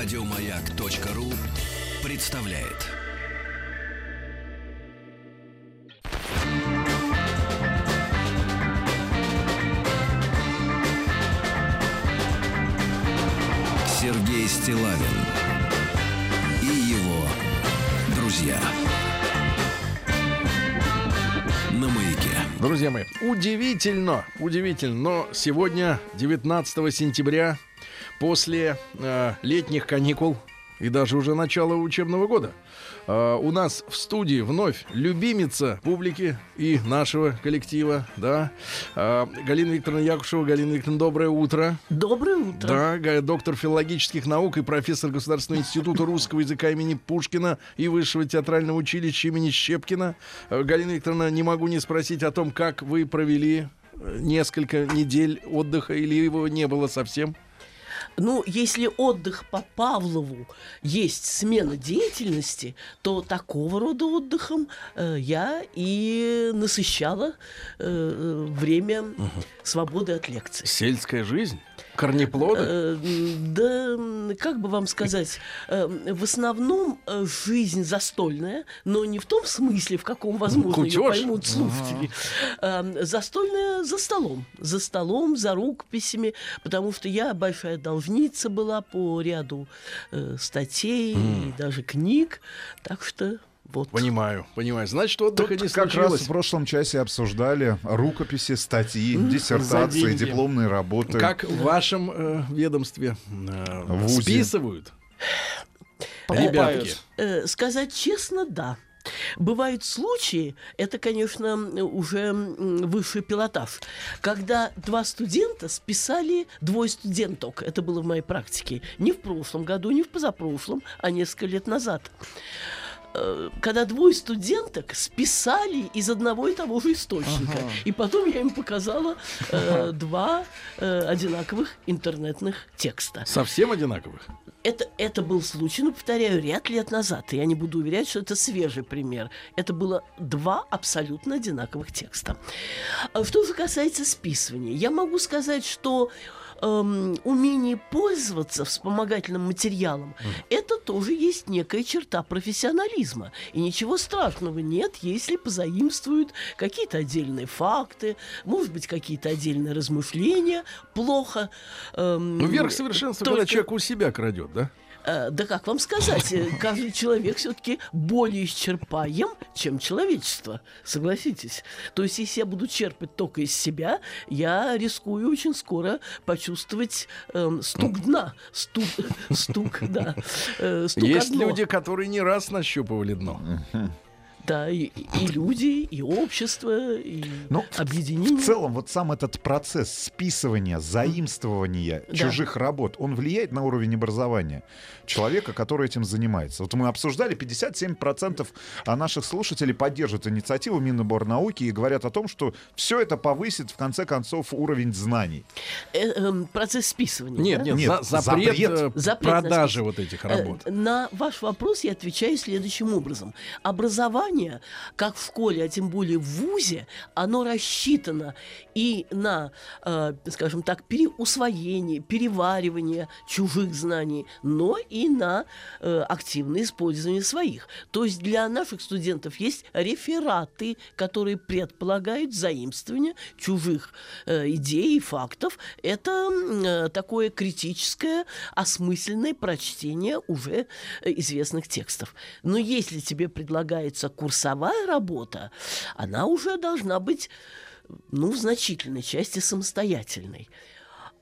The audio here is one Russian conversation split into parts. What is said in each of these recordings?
Радиомаяк.ру представляет. Сергей Стилавин и его друзья. На маяке. Друзья мои, удивительно, удивительно, но сегодня, 19 сентября, после э, летних каникул и даже уже начала учебного года, э, у нас в студии вновь любимица публики и нашего коллектива, да, э, Галина Викторовна Якушева. Галина Викторовна, доброе утро. Доброе утро. Да, доктор филологических наук и профессор Государственного института русского языка имени Пушкина и Высшего театрального училища имени Щепкина. Э, Галина Викторовна, не могу не спросить о том, как вы провели э, несколько недель отдыха или его не было совсем. Ну, если отдых по Павлову есть смена деятельности, то такого рода отдыхом э, я и насыщала э, время свободы от лекций. Сельская жизнь, корнеплоды. Э, Да, как бы вам сказать, э, в основном э, жизнь застольная, но не в том смысле, в каком, возможно, ее поймут слушатели. Э, Застольная за столом. За столом, за рукописями, потому что я большая должница была по ряду статей и даже книг, так что вот. Понимаю, понимаю. Значит, отдыха Тут не как раз в прошлом часе обсуждали рукописи, статьи, диссертации, дипломные работы. Как в вашем э, ведомстве э, В ВУЗе. списывают? Ребятки. Э, сказать честно, да. Бывают случаи, это, конечно, уже высший пилотаж, когда два студента списали двое студенток. Это было в моей практике. Не в прошлом году, не в позапрошлом, а несколько лет назад. Э, Когда двое студенток списали из одного и того же источника. И потом я им показала э, два э, одинаковых интернетных текста. Совсем одинаковых. Это, это был случай, ну, повторяю, ряд лет назад. И я не буду уверять, что это свежий пример. Это было два абсолютно одинаковых текста. А Что же касается списывания, я могу сказать, что эм, умение пользоваться вспомогательным материалом, это тоже есть некая черта профессионализма. И ничего страшного нет, если позаимствуют какие-то отдельные факты, может быть, какие-то отдельные размышления. Плохо. эм, Ну, верх совершенства, когда только- человек у себя крадет, да? Э, Да как вам сказать, э, каждый человек все-таки более исчерпаем, чем человечество. Согласитесь. То есть, если я буду черпать только из себя, я рискую очень скоро почувствовать эм, стук дна. Стук, стук, да. э, стук Есть дно. люди, которые не раз нащупывали дно. Да, и, и люди, и общество, и Ну, в- объединение. В целом, вот сам этот процесс списывания, заимствования Да. чужих работ, он влияет на уровень образования человека, который этим занимается. Вот мы обсуждали, 57% наших слушателей поддерживают инициативу Миноборнауки и говорят о том, что все это повысит, в конце концов, уровень знаний. Э, эм, процесс списывания. Нет, да? нет, Нет, за- запрет, запрет. э, Запрет продажи вот этих Э, работ. На ваш вопрос я отвечаю следующим образом. Образование, как в школе, а тем более в ВУЗе, оно рассчитано и на, э, скажем так, переусвоение, переваривание чужих знаний, но и на э, активное использование своих. То есть для наших студентов есть рефераты, которые предполагают заимствование чужих э, идей и фактов. Это э, такое критическое, осмысленное прочтение уже э, известных текстов. Но если тебе предлагается курсовая работа, она уже должна быть, ну, в значительной части самостоятельной.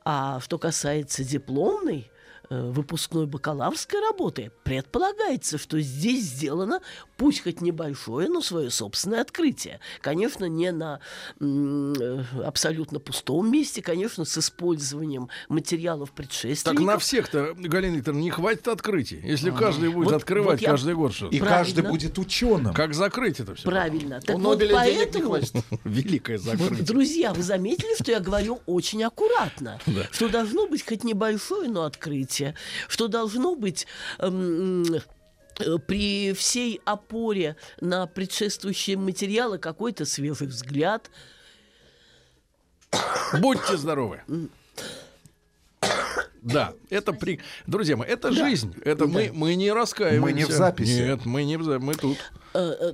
А что касается дипломной, э, выпускной бакалаврской работы, предполагается, что здесь сделано, пусть хоть небольшое, но свое собственное открытие. Конечно, не на э, абсолютно пустом месте, конечно, с использованием материалов Так предшественников. на всех-то, Галина Викторовна, не хватит открытий. Если каждый будет Вот- открывать вот я- каждый год что-то. И Правильно. каждый будет ученым. Как закрыть это все? Правильно. Так У вот Нобеля денег не поэтому... хватит. Великое Вот, закрытие. друзья, вы заметили, что я говорю очень аккуратно, Да. что должно быть хоть небольшое, но открытие, что должно быть эм, при всей опоре на предшествующие материалы какой-то свежий взгляд. Будьте здоровы. Да, это при... Друзья мои, это жизнь. Это мы, мы не раскаиваемся. Мы не в записи. Нет, мы не в записи. Мы тут. Э, э,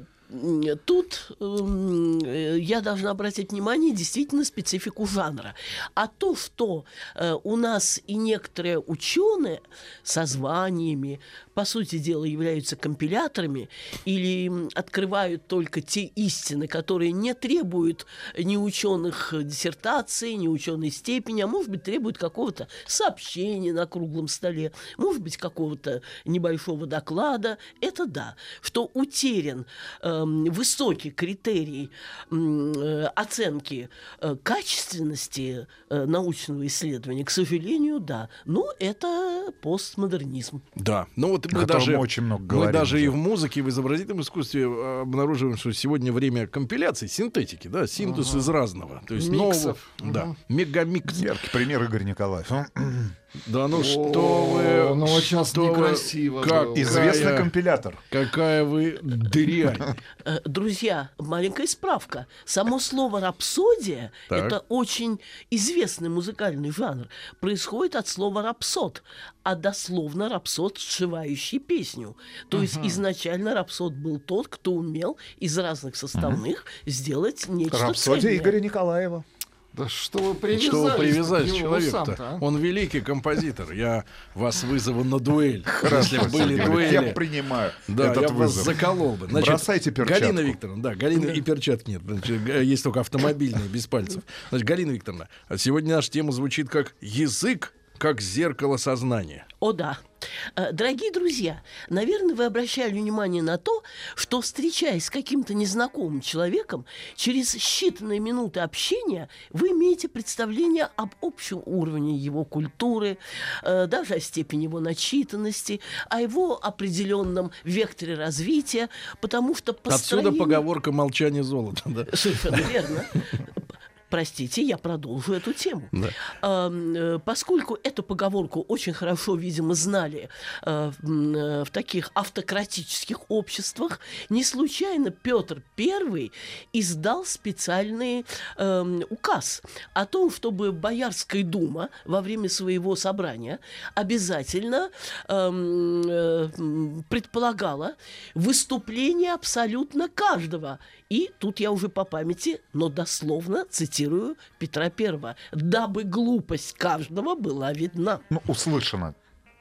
Тут э, я должна обратить внимание действительно специфику жанра. А то, что э, у нас и некоторые ученые со званиями, по сути дела, являются компиляторами или открывают только те истины, которые не требуют ни ученых диссертаций, ни ученой степени, а может быть требуют какого-то сообщения на круглом столе, может быть какого-то небольшого доклада, это да. Что утерян э, высокий критерий э, оценки э, качественности э, научного исследования, к сожалению, да. Но это постмодернизм. Да, ну вот мы даже, мы очень много мы говорим даже уже. и в музыке, и в изобразительном искусстве э, обнаруживаем, что сегодня время компиляции, синтетики, да, синтез из разного. То есть Миксов. нового, да, мегамикс. Яркий пример Игорь Николаев. Да ну О, что вы... ну вот сейчас что вы- некрасиво как- было. Известный Какая- компилятор. Какая вы дрянь. Э, Друзья, маленькая справка. Само слово рапсодия Так. это очень известный музыкальный жанр. Происходит от слова рапсод, а дословно рапсод, сшивающий песню. То есть изначально рапсод был тот, кто умел из разных составных сделать нечто Рапсодия. Игоря Николаева. Да что вы привязались? Что вы привязались усам-то, а? Он великий композитор. Я вас вызову на дуэль. Хорошо, Если были Сергей Ильич, Я дуэли. принимаю Да, этот я вас вызов. заколол бы. Бросайте перчатку. Галина Викторовна, да, Галина и перчатки нет. Значит, есть только автомобильные, без пальцев. Значит, Галина Викторовна, а сегодня наша тема звучит как «Язык как зеркало сознания». О да. Э, Дорогие друзья, наверное, вы обращали внимание на то, что, встречаясь с каким-то незнакомым человеком, через считанные минуты общения вы имеете представление об общем уровне его культуры, э, даже о степени его начитанности, о его определенном векторе развития, потому что Отсюда построение... поговорка «молчание золота». Да. Совершенно верно. Простите, я продолжу эту тему. Да. Э, Поскольку эту поговорку очень хорошо, видимо, знали э, в э, в таких автократических обществах, не случайно Петр I издал специальный эм, указ о том, чтобы Боярская дума во время своего собрания обязательно эм, предполагала выступление абсолютно каждого. И тут я уже по памяти, но дословно цитирую Петра Первого, дабы глупость каждого была видна. Ну, услышано.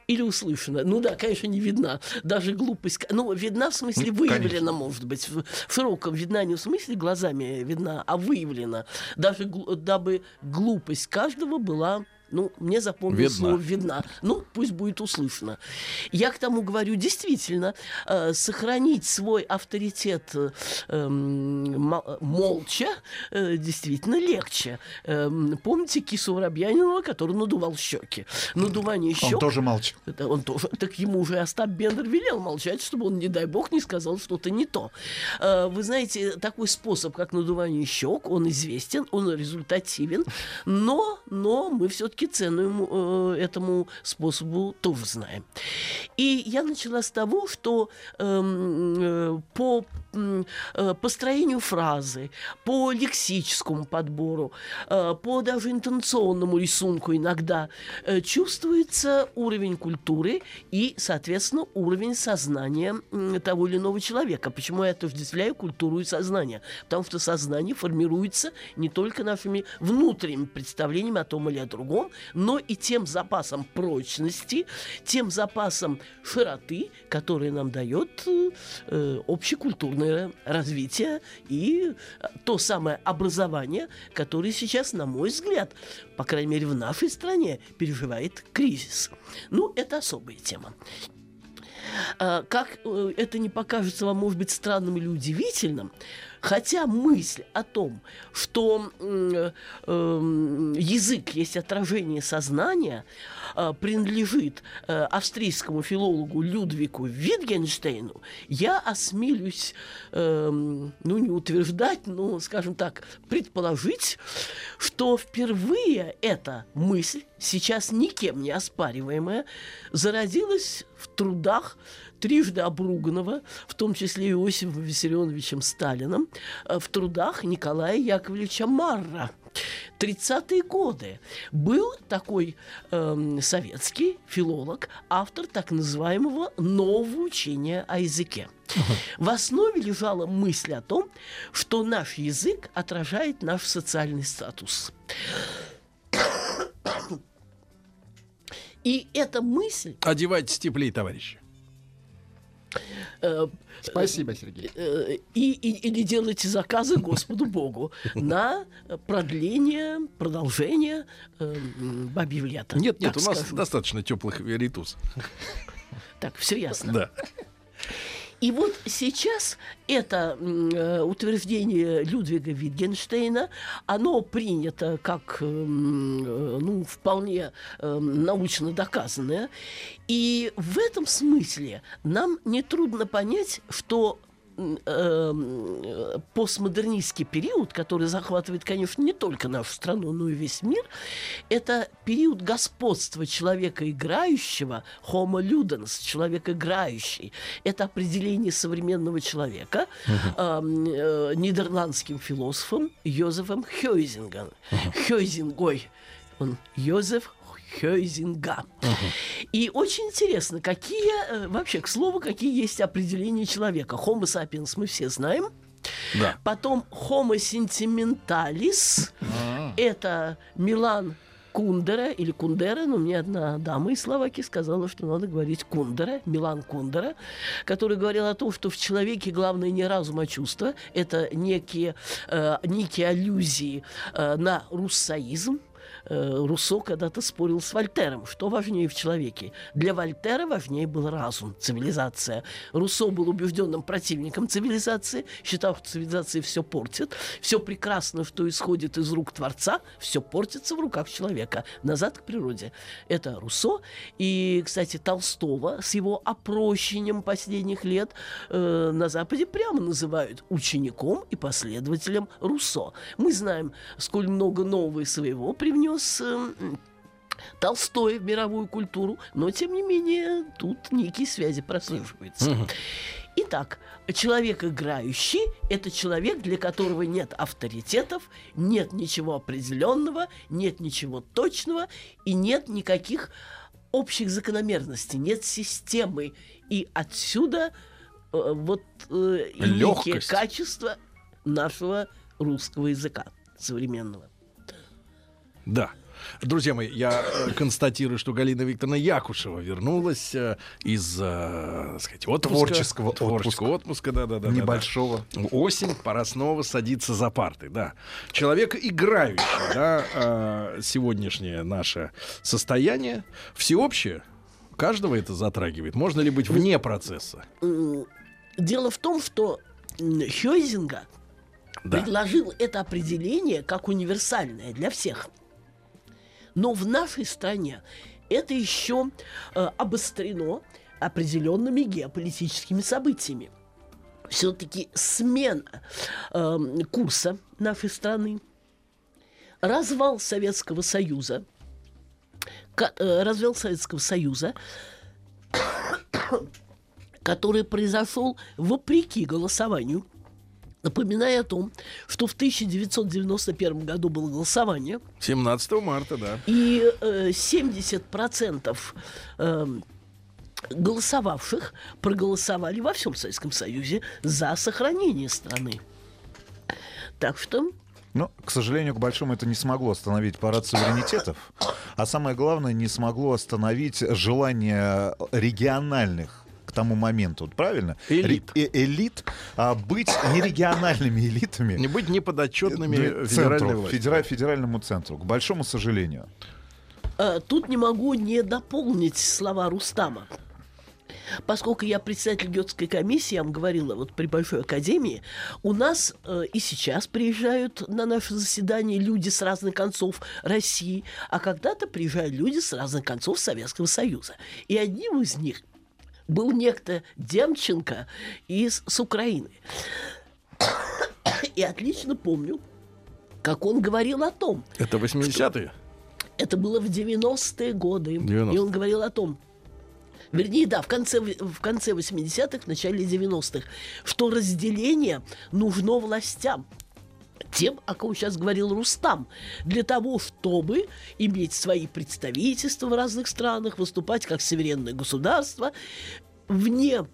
Или услышана. Ну да, конечно, не видна. Даже глупость. Ну, видна в смысле Ну, выявлена, конечно. может быть. В, в широком видна не в смысле глазами видна, а выявлена. Даже дабы глупость каждого была ну, мне запомнилось Видна. слово «видна». Ну, пусть будет услышано. Я к тому говорю, действительно, э, сохранить свой авторитет э, эм, мо- молча э, действительно легче. Эм, помните кису Воробьянинова, который надувал щеки? Надувание щек... Он тоже молчит. Это он тоже, так ему уже Остап Бендер велел молчать, чтобы он, не дай бог, не сказал что-то не то. Э, Вы знаете, такой способ, как надувание щек, он известен, он результативен, но, но мы все-таки цену ему, э, этому способу тоже знаем. И я начала с того, что эм, э, по э, построению фразы, по лексическому подбору, по даже интонационному рисунку иногда чувствуется уровень культуры и, соответственно, уровень сознания того или иного человека. Почему я отождествляю культуру и сознание? Потому что сознание формируется не только нашими внутренними представлениями о том или о другом, но и тем запасом прочности, тем запасом широты, который нам дает э, э, общекультурное развитие и э, то самое образование, которое сейчас, на мой взгляд, по крайней мере в нашей стране, переживает кризис. Ну, это особая тема. А, Как э, это не покажется вам, может быть, странным или удивительным, хотя мысль о том, что э, эм, язык есть отражение сознания, э, принадлежит э, австрийскому филологу Людвигу Витгенштейну, я осмелюсь, эм, ну, не утверждать, но, скажем так, предположить, что впервые эта мысль, сейчас никем не оспариваемая, зародилась в трудах трижды обруганного, в том числе Иосифом Виссарионовичем Сталином, э, в трудах Николая Яковлевича Марра. 30-е годы был такой эм, советский филолог, автор так называемого нового учения о языке. В основе лежала мысль о том, что наш язык отражает наш социальный статус. И эта мысль Одевайтесь теплее, товарищи. Э, Спасибо, Сергей. э, и, и- или делайте заказы Господу Богу на продление, продолжение э, бабьего лета. Нет, нет, у нас скажем. достаточно теплых веритус. Так, все ясно. Да. И вот сейчас это э, утверждение Людвига Витгенштейна, оно принято как м, э, ну, вполне э, научно доказанное. И в этом смысле нам нетрудно понять, что э, постмодернистский период, который захватывает, конечно, не только нашу страну, но и весь мир, это период господства человека играющего, homo ludens, человек играющий. Это определение современного человека эм, э, нидерландским философом Йозефом Хёйзингом. Хёйзингой. Он Йозеф Хёйзинга. И очень интересно, какие, э, вообще, к слову, какие есть определения человека. Homo sapiens мы все знаем. Да. Потом Homo sentimentalis. Это Милан Кундера или Кундера, но мне одна дама из Словакии сказала, что надо говорить Кундера, Милан Кундера, который говорил о том, что в человеке главное не разум, а чувство. Это некие, э, некие аллюзии э, на руссоизм. Э, Руссо когда-то спорил с Вольтером, что важнее в человеке. Для Вольтера важнее был разум, цивилизация. Руссо был убежденным противником цивилизации, считал, что цивилизация все портит. Все прекрасно, что исходит из рук Творца, все портится в руках человека. Назад к природе. Это Руссо. И, кстати, Толстого с его опрощением последних лет э, на Западе прямо называют учеником и последователем Руссо. Мы знаем, сколь много нового своего привнес э, Толстой в мировую культуру, но тем не менее тут некие связи прослеживаются. Итак, человек играющий – это человек, для которого нет авторитетов, нет ничего определенного, нет ничего точного и нет никаких общих закономерностей, нет системы. И отсюда э, вот э, и некие качества нашего русского языка современного. Да. Друзья мои, я э, констатирую, что Галина Викторовна Якушева вернулась э, из, э, так сказать, отпуска. Творческого Творческого отпуска, да, да, да. да, Небольшого. да. Осень, пора снова садиться за парты, да. Человек играющий, да, сегодняшнее наше состояние всеобщее. Каждого это затрагивает. Можно ли быть вне процесса? Дело в том, что Хёйзинга Да. предложил это определение как универсальное для всех. Но в нашей стране это еще э, обострено определенными геополитическими событиями. Все-таки смена эм, курса нашей страны, развал Советского Союза, ка- э, развал Советского Союза, который произошел вопреки голосованию. Напоминая о том, что в 1991 году было голосование, 17 марта, да. и э, 70% эм, голосовавших проголосовали во всем Советском Союзе за сохранение страны. Так что Но, к сожалению, к большому это не смогло остановить парад суверенитетов. А самое главное, не смогло остановить желание региональных тому моменту, правильно? Элит. Ре- э- элит а, быть не региональными элитами. Не быть неподотчетными э, федеральной центру, власти. федера- федеральному центру, к большому сожалению. Э, Тут не могу не дополнить слова Рустама. Поскольку я председатель Гетской комиссии, я вам говорила, вот при Большой Академии, у нас э, и сейчас приезжают на наше заседание люди с разных концов России, а когда-то приезжают люди с разных концов Советского Союза. И одним из них был некто Демченко из с Украины. И отлично помню, как он говорил о том, Это 80-е? это было в 90-е годы. 90-е. И он говорил о том, вернее, да, в конце, в конце 80-х, в начале 90-х, что разделение нужно властям тем, о ком сейчас говорил Рустам, для того, чтобы иметь свои представительства в разных странах, выступать как суверенное государство, вне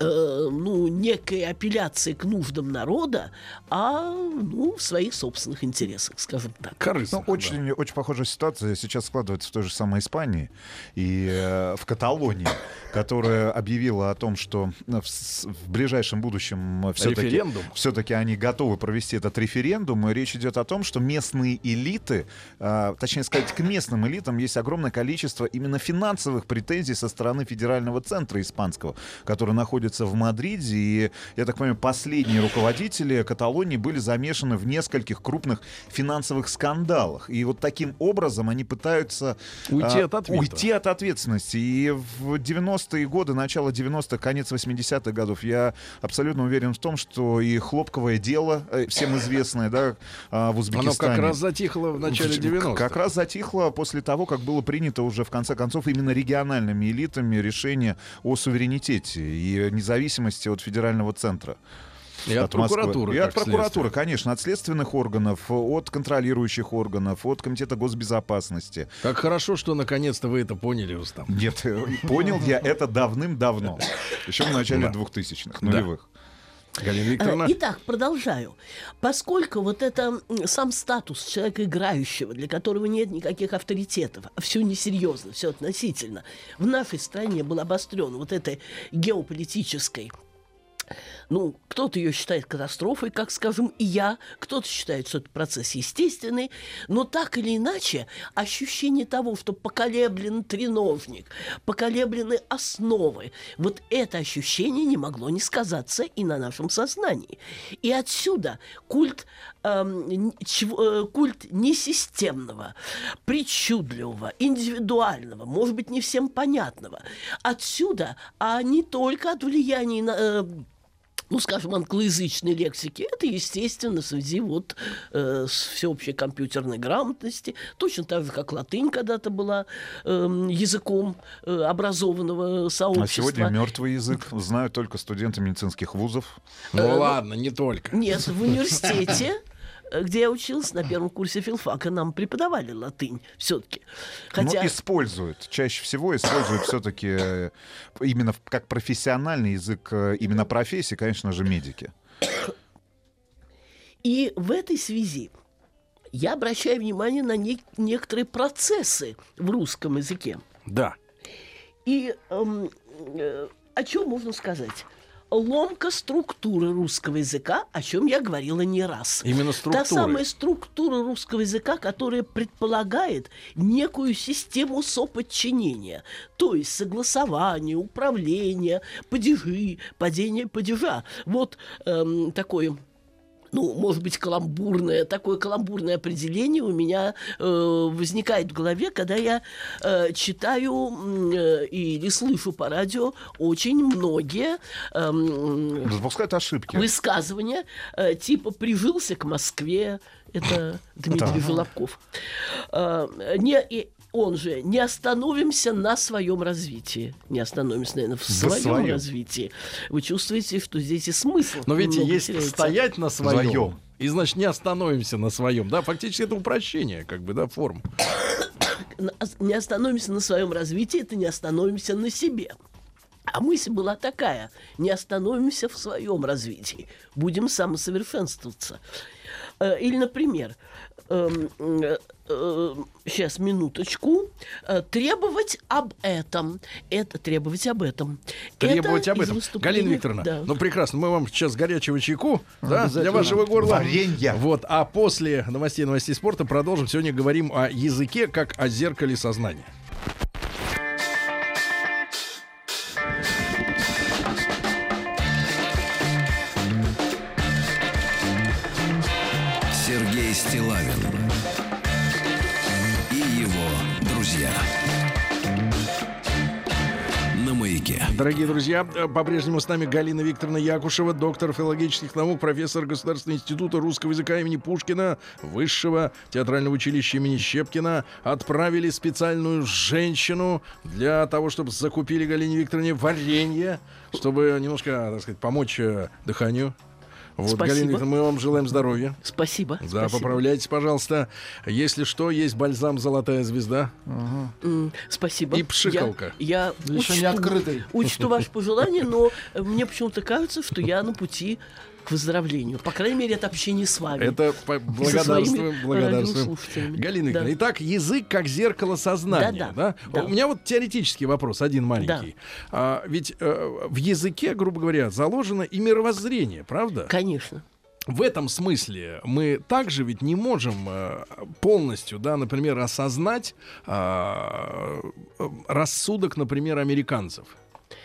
э, ну, некой апелляции к нуждам народа, а ну, в своих собственных интересах, скажем так. Корыстно. Ну, очень, очень похожая ситуация сейчас складывается в той же самой Испании и э, в Каталонии, которая объявила о том, что в, в ближайшем будущем все-таки, Референдум. все-таки они готовы провести этот референдум. И речь идет о том, что местные элиты, э, точнее сказать, к местным элитам есть огромное количество именно финансовых претензий со стороны федерального центра испанского, который находится в Мадриде. И, я так понимаю, последние руководители Каталонии были замешаны в нескольких крупных финансовых скандалах. И вот таким образом они пытаются Уйти а, от ответа. уйти от ответственности. И в 90-е годы, начало 90-х, конец 80-х годов я абсолютно уверен в том, что и хлопковое дело, э, всем известное, да, а, в Оно Узбекистане. как раз затихло в начале 90-х. Как раз затихло после того, как было принято уже в конце концов именно региональными элитами решение о суверенитете и независимости от федерального центра. И от Москвы. прокуратуры. И от прокуратуры, следствие. конечно, от следственных органов, от контролирующих органов, от Комитета госбезопасности. Как хорошо, что наконец-то вы это поняли, Рустам. Нет, э, понял я это давным-давно. Еще в начале Да. 2000-х, нулевых. Галина Э, Викторовна. Итак, продолжаю. Поскольку вот это сам статус человека играющего, для которого нет никаких авторитетов, а все несерьезно, все относительно, в нашей стране был обострен вот этой геополитической ну, кто-то ее считает катастрофой, как скажем, и я, кто-то считает, что это процесс естественный, но так или иначе ощущение того, что поколеблен треножник, поколеблены основы, вот это ощущение не могло не сказаться и на нашем сознании. И отсюда культ, эм, чего- э, культ несистемного, причудливого, индивидуального, может быть, не всем понятного. Отсюда, а не только от влияния на... э, ну, скажем, англоязычной лексики, это, естественно, в связи вот э, с всеобщей компьютерной грамотности, точно так же, как латынь когда-то была эм, языком э, образованного сообщества. А сегодня мертвый язык знают только студенты медицинских вузов. Ну ладно, не только. Нет, в университете, э, где я учился на первом курсе филфака, нам преподавали латынь все-таки. Хотя... Но используют, чаще всего используют все-таки именно в- как профессиональный язык, э, именно профессии, конечно же, медики. И в этой связи я обращаю внимание на не- некоторые процессы в русском языке. Да. И эм, э, о чем можно сказать? Ломка структуры русского языка, о чем я говорила не раз. Именно Та структуры. самая структура русского языка, которая предполагает некую систему соподчинения, то есть согласование, управление, падежи, падение падежа. Вот эм, такое ну, может быть, каламбурное, такое каламбурное определение у меня э, возникает в голове, когда я э, читаю э, или слышу по радио очень многие эм, Допускают ошибки. высказывания, э, типа «прижился к Москве», это Дмитрий Да. Желобков. Э, не, и он же «не остановимся на своем развитии». Не остановимся, наверное, в своем своем. развитии. Вы чувствуете, что здесь и смысл Но ведь немного есть теряется. стоять на своем. Своем. И значит, не остановимся на своем. Да, фактически это упрощение, как бы, да, форм. Не остановимся на своем развитии, это не остановимся на себе. А мысль была такая, не остановимся в своем развитии, будем самосовершенствоваться. Э, Или, например, сейчас, минуточку, Э, требовать об этом. Это требовать об этом. Требовать Это об этом. выступления- Галина Викторовна, Да. ну прекрасно, мы вам сейчас горячего чайку да, для вашего горла. Варенья. Вот, а после новостей новостей спорта продолжим. Сегодня говорим о языке как о зеркале сознания. Дорогие друзья, э, по-прежнему с нами Галина Викторовна Якушева, доктор филологических наук, профессор Государственного института русского языка имени Пушкина, Высшего театрального училища имени Щепкина. Отправили специальную женщину для того, чтобы закупили Галине Викторовне варенье, чтобы немножко, так сказать, помочь э, дыханию. Вот, Спасибо. Галина Викторовна, мы вам желаем здоровья. Спасибо. Да, спасибо. поправляйтесь, пожалуйста. Если что, есть бальзам «Золотая звезда» М, Спасибо. и пшикалка. Я, я Еще учту, не открытый. учту ваше пожелание, но мне почему-то кажется, что я на пути к выздоровлению. По крайней мере, это общение с вами. Это благодарствуем, благодарствуем. Галина Да. Итак, язык как зеркало сознания. Да-да, да? да. У меня вот теоретический вопрос, один маленький. А, ведь э, в языке, грубо говоря, заложено и мировоззрение, правда? Конечно. В этом смысле мы также ведь не можем э, полностью, да, например, осознать а, э, рассудок, например, американцев.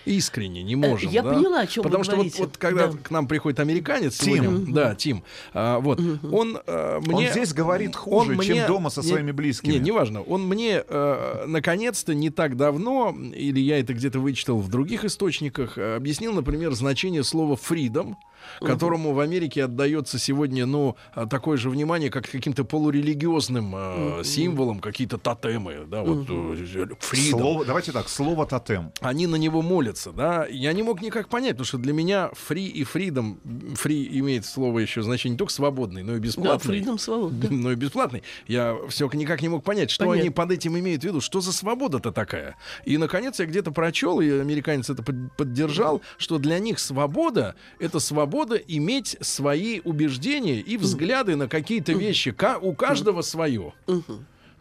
Искренне не можем. Я да? поняла, о чем вы Потому что вот, говорите. вот когда Да. к нам приходит американец Тим. сегодня, да, Тим, а, вот, он э, мне... Он здесь говорит хуже, он чем мне- дома со не- своими близкими. Не, неважно. Он мне э, наконец-то не так давно, или я это где-то вычитал в других источниках, э, объяснил, например, значение слова freedom, которому в Америке отдается сегодня, ну, э, такое же внимание, как каким-то полурелигиозным э, символам, какие-то тотемы, да, вот э, freedom. Слово, давайте так, слово тотем. Они на него молятся, да. Я не мог никак понять, потому что для меня free и freedom, free имеет слово еще значение не только свободный, но и Да, бесплатный. фридом свобода. но и бесплатный. Я все никак не мог понять, что Понятно. они под этим имеют в виду, что за свобода-то такая. И, наконец, я где-то прочел, и американец это под- поддержал, что для них свобода — это свобода иметь свои убеждения и взгляды на какие-то вещи. У каждого свое.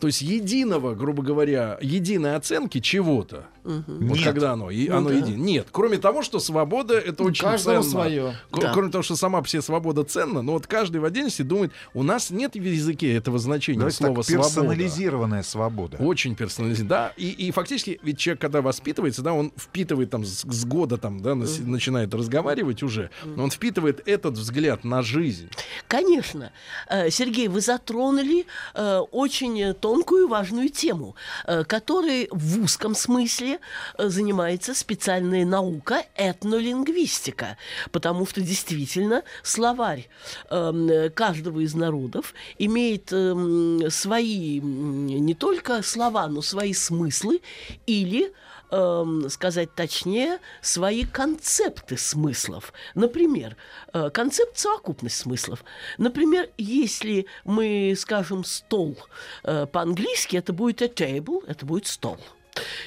То есть единого, грубо говоря, единой оценки чего-то. Вот Нет. когда оно, и, оно да. едино. Нет, кроме того, что свобода это очень каждого ценно. свое. К- Да. Кроме того, что сама себе свобода ценна, но вот каждый в отдельности думает, у нас нет в языке этого значения Давайте слова так, свобода. персонализированная свобода. Очень персонализированно. Да, и, и фактически, ведь человек, когда воспитывается, да, он впитывает там с, с года там, да, нас- начинает разговаривать уже, он впитывает этот взгляд на жизнь. Конечно. Э, Сергей, вы затронули э, очень тонкую и важную тему, э, которой в узком смысле э, занимается специальная наука этнолингвистика, потому что действительно словарь эм, каждого из народов имеет эм, свои не только слова, но свои смыслы или эм, сказать точнее, свои концепты смыслов. Например, э, концепт совокупность смыслов. Например, если мы скажем стол э, по-английски, это будет a table, это будет стол.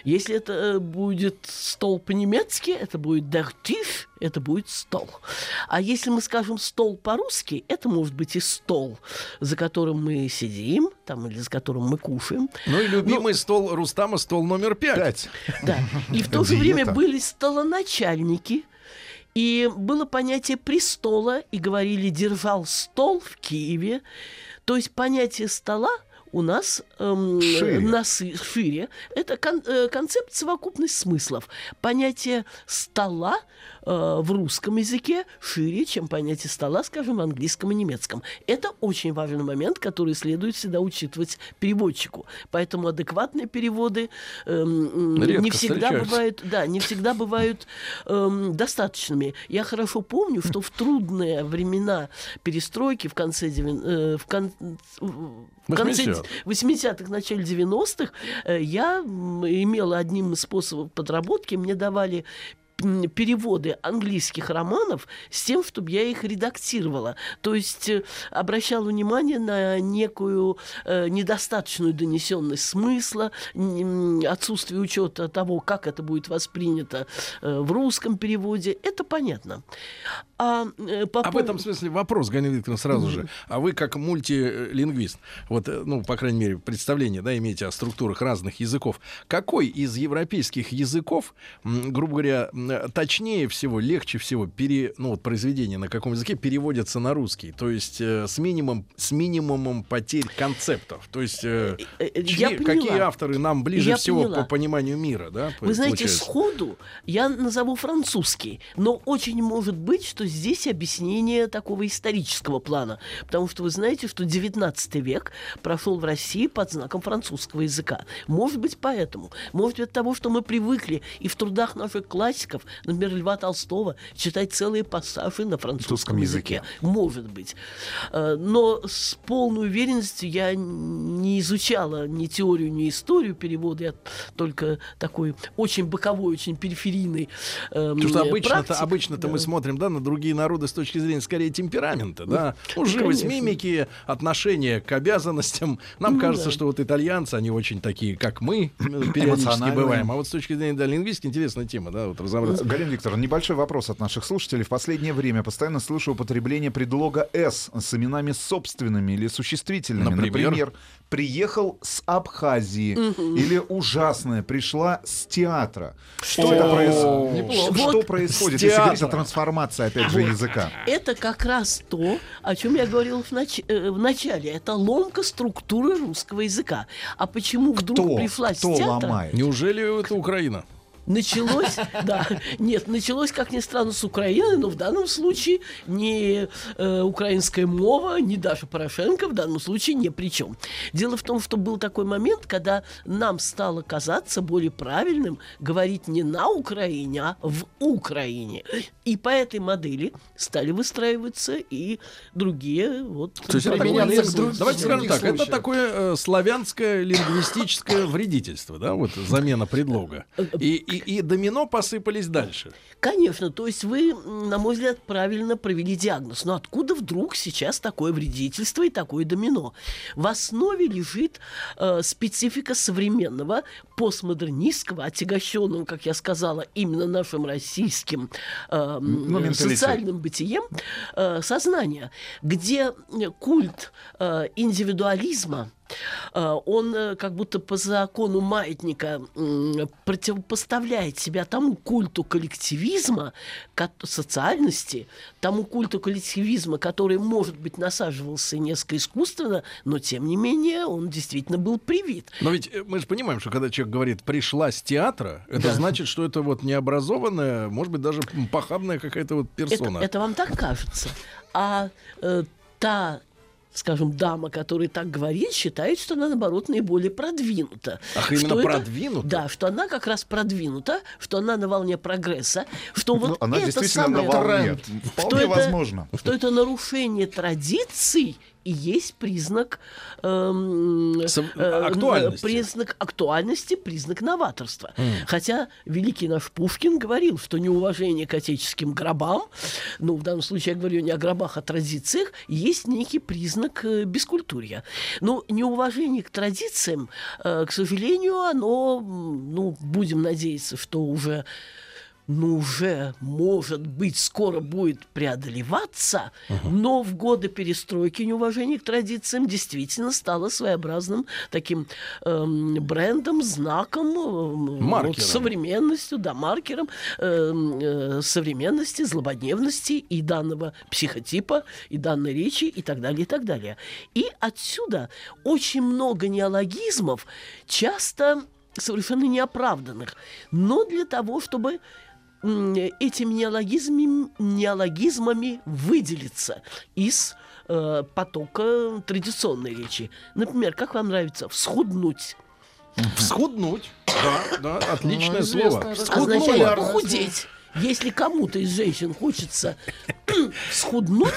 Если это э, будет стол по-немецки, это будет der Tisch, это будет стол. А если мы скажем стол по-русски, это может быть и стол, за которым мы сидим, там, или за которым мы кушаем. Ну и любимый стол Рустама, стол номер пять. Пять. Да. И в то же время были столоначальники, и было понятие престола, и говорили «держал стол в Киеве». То есть понятие стола у нас эм, Шире. насы- шире. Это кон- э, концепт совокупность смыслов. Понятие стола э, в русском языке шире, чем понятие стола, скажем, в английском и немецком. Это очень важный момент, который следует всегда учитывать переводчику. Поэтому адекватные переводы Редко не всегда бывают, да, не всегда бывают эм, достаточными. Я хорошо помню, что в трудные времена перестройки в конце э, в кон- в конце 80-х. 80-х, начале 90-х э, я имела одним из способов подработки, мне давали переводы английских романов с тем, чтобы я их редактировала. То есть э, обращала внимание на некую э, недостаточную донесенность смысла, отсутствие учета того, как это будет воспринято э, в русском переводе. Это понятно. А, э, по в пов- этом смысле вопрос, Галина Викторовна, сразу же. А вы как мультилингвист, вот, э, ну, по крайней мере, представление, да, имеете о структурах разных языков. Какой из европейских языков, грубо говоря, точнее всего, легче всего пере, ну, вот произведение на каком языке переводятся на русский? То есть э, с, минимум, с минимумом потерь концептов. То есть э, Э, э, чьи- какие авторы нам ближе Я всего поняла. по пониманию мира, да? Вы знаете, получается? сходу я назову французский, но очень может быть, что здесь объяснение такого исторического плана, потому что вы знаете, что 19 век прошел в России под знаком французского языка. Может быть, поэтому. Может быть, от того, что мы привыкли и в трудах наших классиков классиков, например, Льва Толстого, читать целые пассажи на французском языке. Может быть. Э, Но с полной уверенностью я не изучала ни теорию, ни историю перевода. Я только такой очень боковой, очень периферийный эм, Потому что обычно-то, практик. обычно-то мы Да. смотрим, да, на другие народы с точки зене скорее темперамента, да, ну, живость конечно. мимики, отношение к обязанностям. Нам Ну кажется, да. что вот итальянцы, они очень такие, как мы, периодически Эмоциональные. бываем. А вот с точки зрения да, лингвистики интересная тема, да, вот разобраться. Галина Викторовна, небольшой вопрос от наших слушателей. В последнее время постоянно слышу употребление предлога «с» с именами собственными или существительными. Например? приехал с Абхазии или ужасное, пришла с театра. Что это происходит? Неплохо. Что происходит, если говорить о трансформации, опять же, языка? Это как раз то, о чем я говорила в, нач- э, в начале. Это ломка структуры русского языка. А почему вдруг пришла с Кто театра? ломает? Неужели это Украина? Началось, да, нет, началось, как ни странно, с Украины, но в данном случае не э, украинская мова, не Даша Порошенко в данном случае ни при чем. Дело в том, что был такой момент, когда нам стало казаться более правильным говорить не на Украине, а в Украине. И по этой модели стали выстраиваться и другие вот То есть это такое, давайте скажем так, это случаях. такое э, славянское лингвистическое вредительство, да, вот замена предлога. И, и, и домино посыпались дальше. Конечно, то есть вы, на мой взгляд, правильно провели диагноз. Но откуда вдруг сейчас такое вредительство и такое домино? В основе лежит э, специфика современного постмодернистского, отягощенного, как я сказала, именно нашим российским э, Ну, социальным бытием э, сознания, где культ э, индивидуализма он э, как будто по закону маятника противопоставляет себя тому культу коллективизма, ко- социальности, тому культу коллективизма, который, может быть, насаживался несколько искусственно, но, тем не менее, он действительно был привит. Но ведь э, мы же понимаем, что когда человек говорит «пришла с театра», это значит, что это вот необразованная, может быть, даже похабная какая-то вот Это, персона. это вам так кажется. А э, та скажем, дама, которая так говорит, считает, что она, наоборот, наиболее продвинута. Ах, именно Что это- продвинута? Да, что она как раз продвинута, что она на волне прогресса, что вот Ну, она это действительно на самое... волне. что Вполне это- возможно. Что это нарушение традиций и есть признак эм, э, актуальности. признак актуальности, признак новаторства. Хотя великий наш Пушкин говорил, что неуважение к отеческим гробам, ну, в данном случае я говорю не о гробах, а традициях, есть некий признак э, бескультурья. Но неуважение к традициям, э, к сожалению, оно, ну, будем надеяться, что уже ну, уже, может быть, скоро будет преодолеваться, но в годы перестройки неуважение к традициям действительно стало своеобразным таким эм, брендом, знаком, эм, вот современностью, да, маркером эм, э, современности, злободневности и данного психотипа, и данной речи, и так далее, и так далее. И отсюда очень много неологизмов, часто совершенно неоправданных, но для того, чтобы этими неологизмами, неологизмами выделиться из э, потока традиционной речи. Например, как вам нравится всхуднуть? Всхуднуть. Да, да, отличное Ну, слово. такое. Всхуднула. Означает похудеть. Если кому-то из женщин хочется всхуднуть,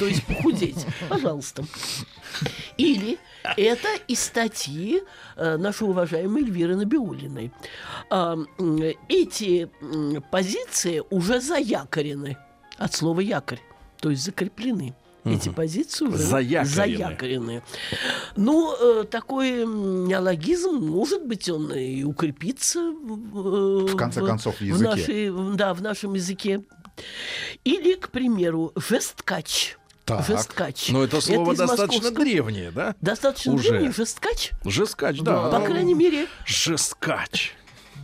то есть похудеть, пожалуйста. Или это из статьи э, нашей уважаемой Эльвиры Набиулиной. А, эти позиции уже заякорены от слова якорь, то есть закреплены. Эти позиции уже Заякорены. заякорены. Ну, э, такой неологизм, может быть, он и укрепится в, В конце концов, в в языке. нашей- в- да, в нашем языке. Или, к примеру, жесткач. Так. Жесткач. Но это слово из достаточно московского- древнее, да? Достаточно Уже. древний жесткач. Жескач, да. По крайней мере, Жескач.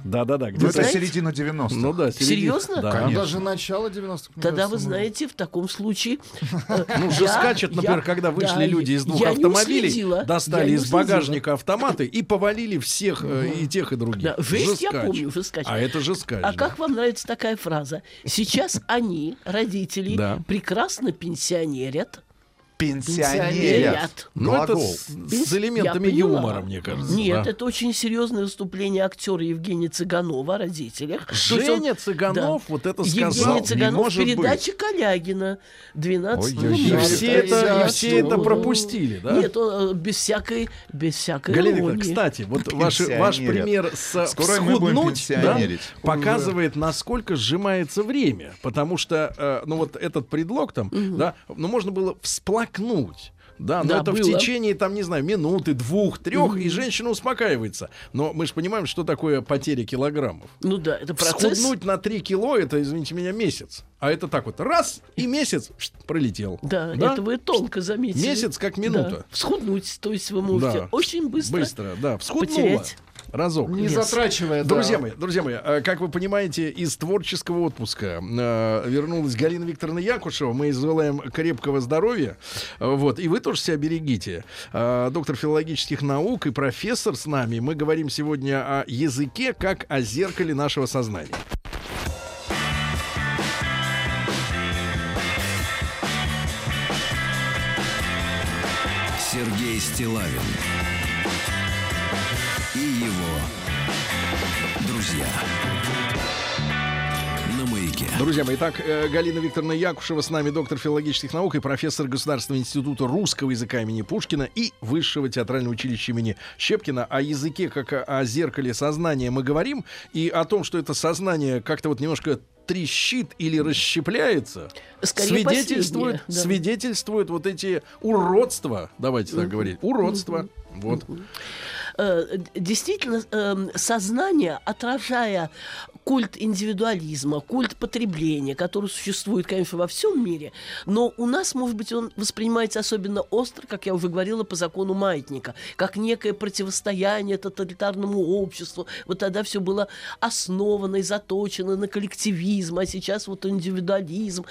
Да-да-да. Ну, это середина 90-х. Ну да, середина. Серьезно? Да. Конечно. Даже начало 90-х. мне тогда кажется, вы знаете, в таком случае... э, Ну, жескач, это, например, когда вышли люди из двух автомобилей, достали из багажника автоматы и повалили всех э, и тех, и других. Жесть я помню, жескач. А это. А да. как вам нравится такая фраза? Сейчас они, родители, прекрасно пенсионерят, Пенсионерят. Ну, это с, с элементами юмора, мне кажется. Нет, да. это очень серьезное выступление актера Евгения Цыганова о родителях. Есть он- Женя Цыганов вот это Евгений сказал. Не Цыганов в может быть. передаче Калягина 12 Ой-ой-ой. И все это, и все это Ну, пропустили, да? Нет, он, э, без всякой, без всякой Галина Викторовна, иронии. кстати, вот ваш, ваш пример с Скоро всхуднуть, да, показывает, насколько сжимается время. Потому что, э, ну вот этот предлог там, да, ну можно было всплакнуть. Да, но Да, это в было. течение, там, не знаю, минуты, двух, трех, и женщина успокаивается. Но мы же понимаем, что такое потеря килограммов. Ну да, это процесс. Всхуднуть на 3 кило, это, извините меня, месяц. А это так вот, раз, и месяц пролетел. Да, это вы тонко заметили. Месяц как Да. минута. Всхуднуть, то есть вы можете Да. очень быстро. Быстро, да. Всхуднула. потерять. Разок. Не Вес. затрачивая, да. Друзья мои, друзья мои, э, как вы понимаете, из творческого отпуска э, вернулась Галина Викторовна Якушева. Мы желаем крепкого здоровья. Э, Вот. И вы тоже себя берегите. Доктор филологических наук и профессор с нами. Мы говорим сегодня о языке как о зеркале нашего сознания. Сергей Стилавин Друзья мои, итак, э, Галина Викторовна Якушева с нами, доктор филологических наук и профессор Государственного института русского языка имени Пушкина и Высшего театрального училища имени Щепкина. О языке как о, зеркале сознания мы говорим, и о том, что это сознание как-то вот немножко трещит или расщепляется, Скорее свидетельствует, да. свидетельствует вот эти уродства, давайте так говорить, уродства. Вот. Э, действительно, эм, сознание, отражая культ индивидуализма, культ потребления, который существует, конечно, во всем мире, но у нас, может быть, он воспринимается особенно остро, как я уже говорила, по закону маятника, как некое противостояние тоталитарному обществу. Вот тогда все было основано и заточено на коллективизм, а сейчас вот индивидуализм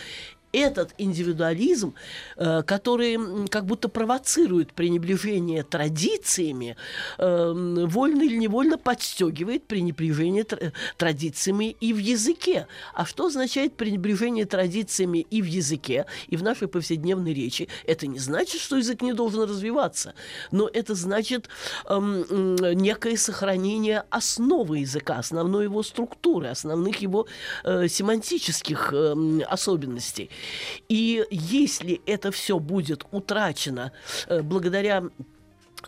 этот индивидуализм, э, который как будто провоцирует пренебрежение традициями, э, вольно или невольно подстегивает пренебрежение тр- традициями и в языке. А что означает пренебрежение традициями и в языке, и в нашей повседневной речи? Это не значит, что язык не должен развиваться, но это значит эм, некое сохранение основы языка, основной его структуры, основных его э, семантических эм, особенностей. И если это все будет утрачено э, благодаря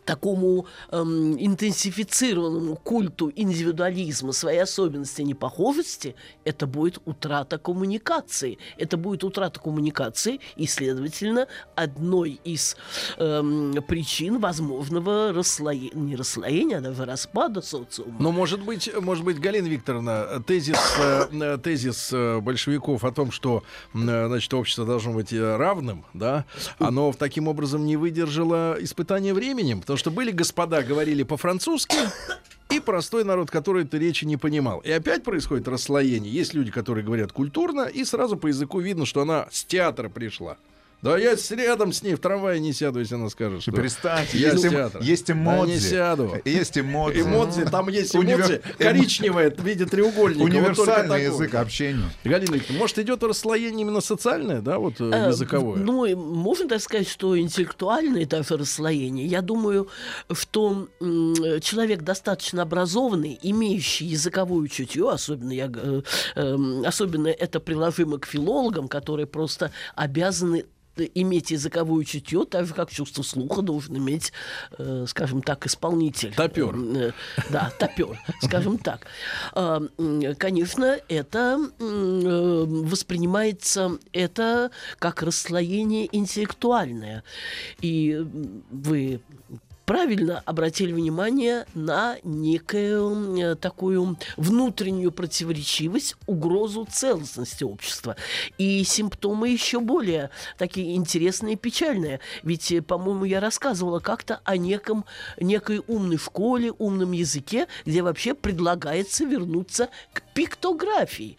такому эм, интенсифицированному культу индивидуализма, своей особенности непохожести, это будет утрата коммуникации. Это будет утрата коммуникации и, следовательно, одной из эм, причин возможного расслоения, не расслоения, а даже распада социума. Но может быть, может быть, Галина Викторовна, тезис, э, тезис э, большевиков о том, что значит, общество должно быть э, равным, да, оно таким образом не выдержало испытания временем, потому что были господа, говорили по-французски, и простой народ, который этой речи не понимал. И опять происходит расслоение. Есть люди, которые говорят культурно, и сразу по языку видно, что она с театра пришла. Да я с- рядом с ней в травае не сяду, если она скажет, что... Перестаньте. Я есть, с театра. есть Да эмодзи. не сяду. Есть эмодзи. Эмоции, там есть Универ- эмоции эмо- коричневая в виде треугольника. вот Универсальный такого. язык общения. Галина Викторовна, может, идет расслоение именно социальное, да, вот э, Э, языковое? Ну, можно так сказать, что интеллектуальное даже расслоение. Я думаю, что м, человек достаточно образованный, имеющий языковое чутье, особенно, я, э, эм, особенно это приложимо к филологам, которые просто обязаны э, иметь языковое чутье, так же, как чувство слуха должен иметь, э, скажем так, исполнитель. Топёр. Э, Да, топер, скажем так. А, Конечно, это э, воспринимается это как расслоение интеллектуальное. И вы правильно обратили внимание на некую э, такую внутреннюю противоречивость, угрозу целостности общества. И симптомы еще более такие интересные и печальные. Ведь, э, по-моему, я рассказывала как-то о неком, некой умной школе, умном языке, где вообще предлагается вернуться к пиктографии,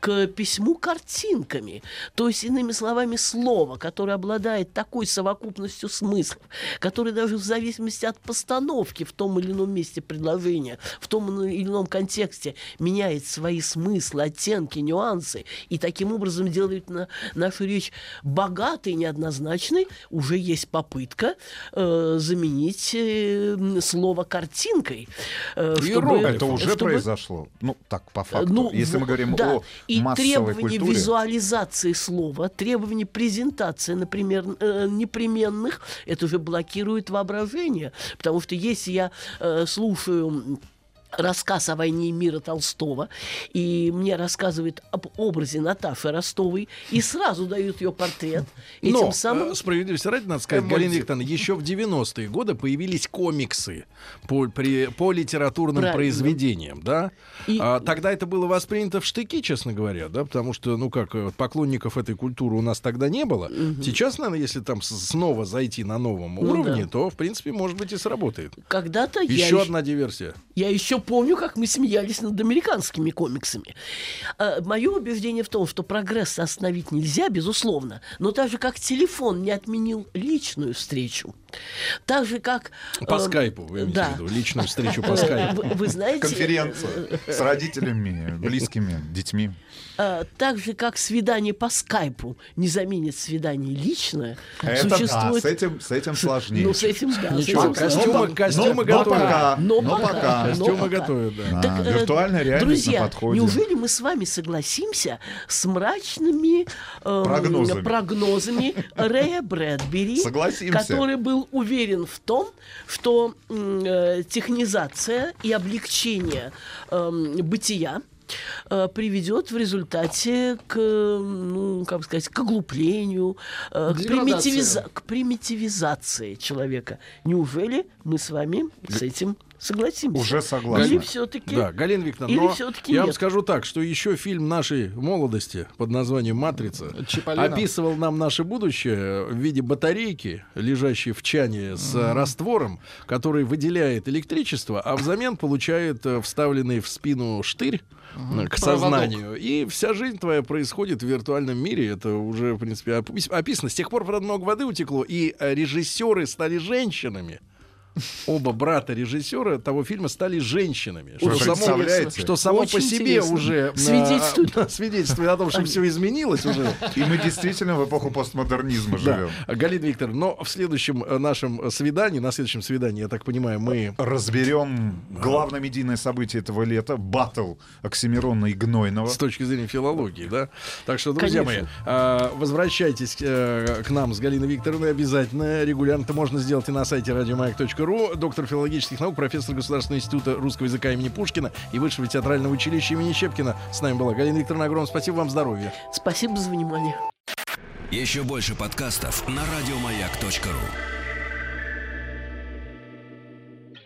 к письму картинками. То есть, иными словами, слово, которое обладает такой совокупностью смыслов, который даже в зависимости от постановки в том или ином месте предложения, в том или ином контексте меняет свои смыслы, оттенки, нюансы, и таким образом делает на, нашу речь богатой, неоднозначной, уже есть попытка э, заменить э, слово картинкой. Э, чтобы, Это уже чтобы- произошло. Ну, так, по факту. Ну, Если мы говорим да. о и массовой требования культуре. визуализации слова, требования презентации, например, э, непременных, это уже блокирует воображение. Потому что если я э, слушаю рассказ о войне и мира Толстого, и мне рассказывают об образе Наташи Ростовой, и сразу дают ее портрет, и Но, тем самым... э, справедливости ради, надо сказать, Галина Викторовна, еще в 90-е годы появились комиксы по, при- по литературным Правильно. произведениям, да? И- А тогда это было воспринято в штыки, честно говоря, да, потому что, ну как, э, поклонников этой культуры у нас тогда не было. Сейчас, наверное, если там снова зайти на новом Ну уровне, да. то, в принципе, может быть, и сработает. Когда-то я Еще одна диверсия. Я еще помню, как мы смеялись над американскими комиксами. Мое убеждение в том, что прогресс остановить нельзя, безусловно, но так же, как телефон не отменил личную встречу, так же, как... По э, скайпу, вы имеете да. в виду, личную встречу по Э, скайпу. Вы, вы знаете, Конференция с родителями, близкими, детьми. э, так же, как свидание по скайпу не заменит свидание личное, Это да, существует... с этим, с этим сложнее. Ну, с этим, да. с Ничего, этим костюмы, сложно. костюмы но готовы. пока, Но но пока. пока. Но Костюмы пока. готовы, да. А, э, виртуальная реальность друзья, на подходе. неужели мы с вами согласимся с мрачными эм, Прогнозами. прогнозами Рэя Брэдбери, Согласимся. который был уверен в том, что э, технизация и облегчение эм, бытия э, приведет в результате к, ну, как бы сказать, к оглуплению, э, к, примитивиза- к примитивизации человека. Неужели мы с вами с этим согласимся? Уже согласен. Или все-таки... Да, Галина Викторовна, Или но всё-таки я вам нет? скажу так, что еще фильм нашей молодости под названием «Матрица» Чиполлино. описывал нам наше будущее в виде батарейки, лежащей в чане с э, раствором, который выделяет электричество, а взамен получает э, вставленный в спину штырь э, к Проводок. сознанию. И вся жизнь твоя происходит в виртуальном мире. Это уже, в принципе, опис- описано. С тех пор, правда, много воды утекло, и режиссеры стали женщинами. Оба брата режиссера того фильма стали женщинами. Что само, представляете? что само Очень по себе интересно. уже а, Свидетельствует. свидетельствует о том, что все изменилось уже. И мы действительно в эпоху постмодернизма Да. живем. Галина Викторовна, но в следующем э, нашем свидании, на следующем свидании, я так понимаю, мы Разберем главное медийное событие этого лета — батл Оксимирона и Гнойного. с точки зрения филологии, да? Так что, друзья Конечно. мои, а, возвращайтесь э, к нам с Галиной Викторовной обязательно. Регулярно это можно сделать и на сайте радиомаяк.ру. Доктор филологических наук, профессор Государственного института русского языка имени Пушкина и Высшего театрального училища имени Щепкина. С нами была Галина Викторовна. Огромное спасибо вам, здоровья. Спасибо за внимание. Еще больше подкастов на радиомаяк.ру.